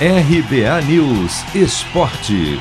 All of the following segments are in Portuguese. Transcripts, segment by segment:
RBA News Esporte.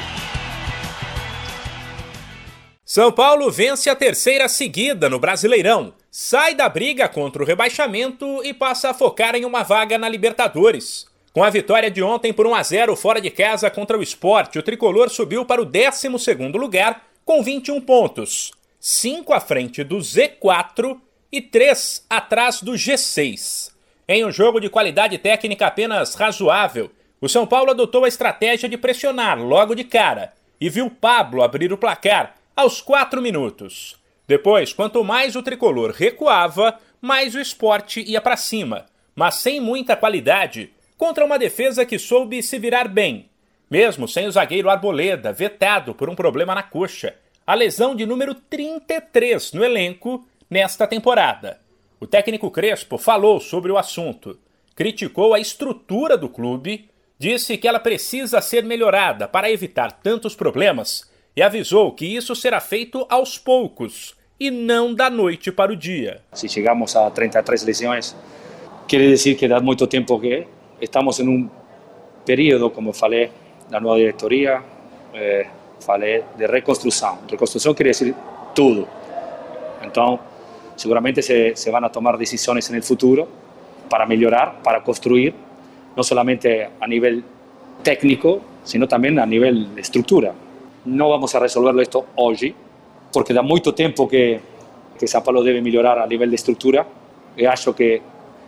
São Paulo vence a terceira seguida no Brasileirão, sai da briga contra o rebaixamento e passa a focar em uma vaga na Libertadores. Com a vitória de ontem por 1 a 0 fora de casa contra o Sport, o tricolor subiu para o 12º lugar com 21 pontos, 5 à frente do Z4 e 3 atrás do G6. Em um jogo de qualidade técnica apenas razoável, o São Paulo adotou a estratégia de pressionar logo de cara e viu Pablo abrir o placar aos 4 minutos. Depois, quanto mais o tricolor recuava, mais o esporte ia para cima, mas sem muita qualidade, contra uma defesa que soube se virar bem, mesmo sem o zagueiro Arboleda, vetado por um problema na coxa, a lesão de número 33 no elenco nesta temporada. O técnico Crespo falou sobre o assunto, criticou a estrutura do clube disse que ela precisa ser melhorada para evitar tantos problemas e avisou que isso será feito aos poucos e não da noite para o dia. Se chegamos a 33 lesões, quer dizer que dá muito tempo que estamos em um período, como falei, da nova diretoria, eh, falei de reconstrução. Reconstrução quer dizer tudo. Então, seguramente se, se vão tomar decisões no futuro para melhorar, para construir no solamente a nivel técnico, sino también a nivel de estructura. No vamos a resolverlo esto hoy, porque da mucho tiempo que, que Sao Paulo debe mejorar a nivel de estructura e acho que,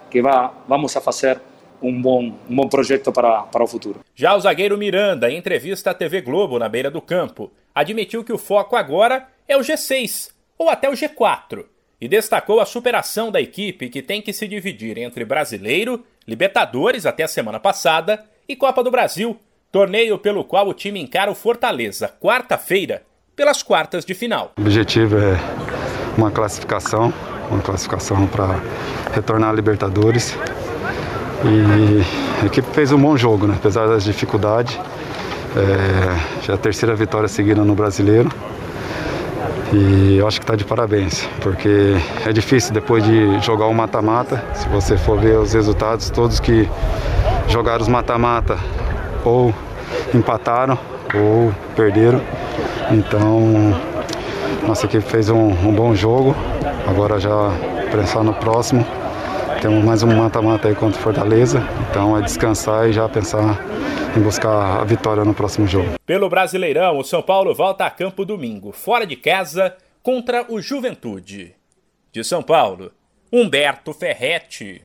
que va, vamos a fazer um bom, um bom projeto para, para o futuro. Já o zagueiro Miranda, em entrevista à TV Globo na beira do campo, admitiu que o foco agora é o G6 ou até o G4 e destacou a superação da equipe que tem que se dividir entre brasileiro, Libertadores até a semana passada e Copa do Brasil, torneio pelo qual o time encara o Fortaleza quarta-feira pelas quartas de final. O objetivo é uma classificação, uma classificação para retornar à Libertadores. E a equipe fez um bom jogo, né? apesar das dificuldades. É, já é a terceira vitória seguida no Brasileiro. E eu acho que está de parabéns, porque é difícil depois de jogar o mata-mata. Se você for ver os resultados, todos que jogaram os mata-mata ou empataram ou perderam. Então, nossa equipe fez um, um bom jogo. Agora já pensar no próximo. Temos mais um mata-mata aí contra o Fortaleza. Então é descansar e já pensar em buscar a vitória no próximo jogo. Pelo Brasileirão, o São Paulo volta a campo domingo, fora de casa, contra o Juventude. De São Paulo, Humberto Ferretti.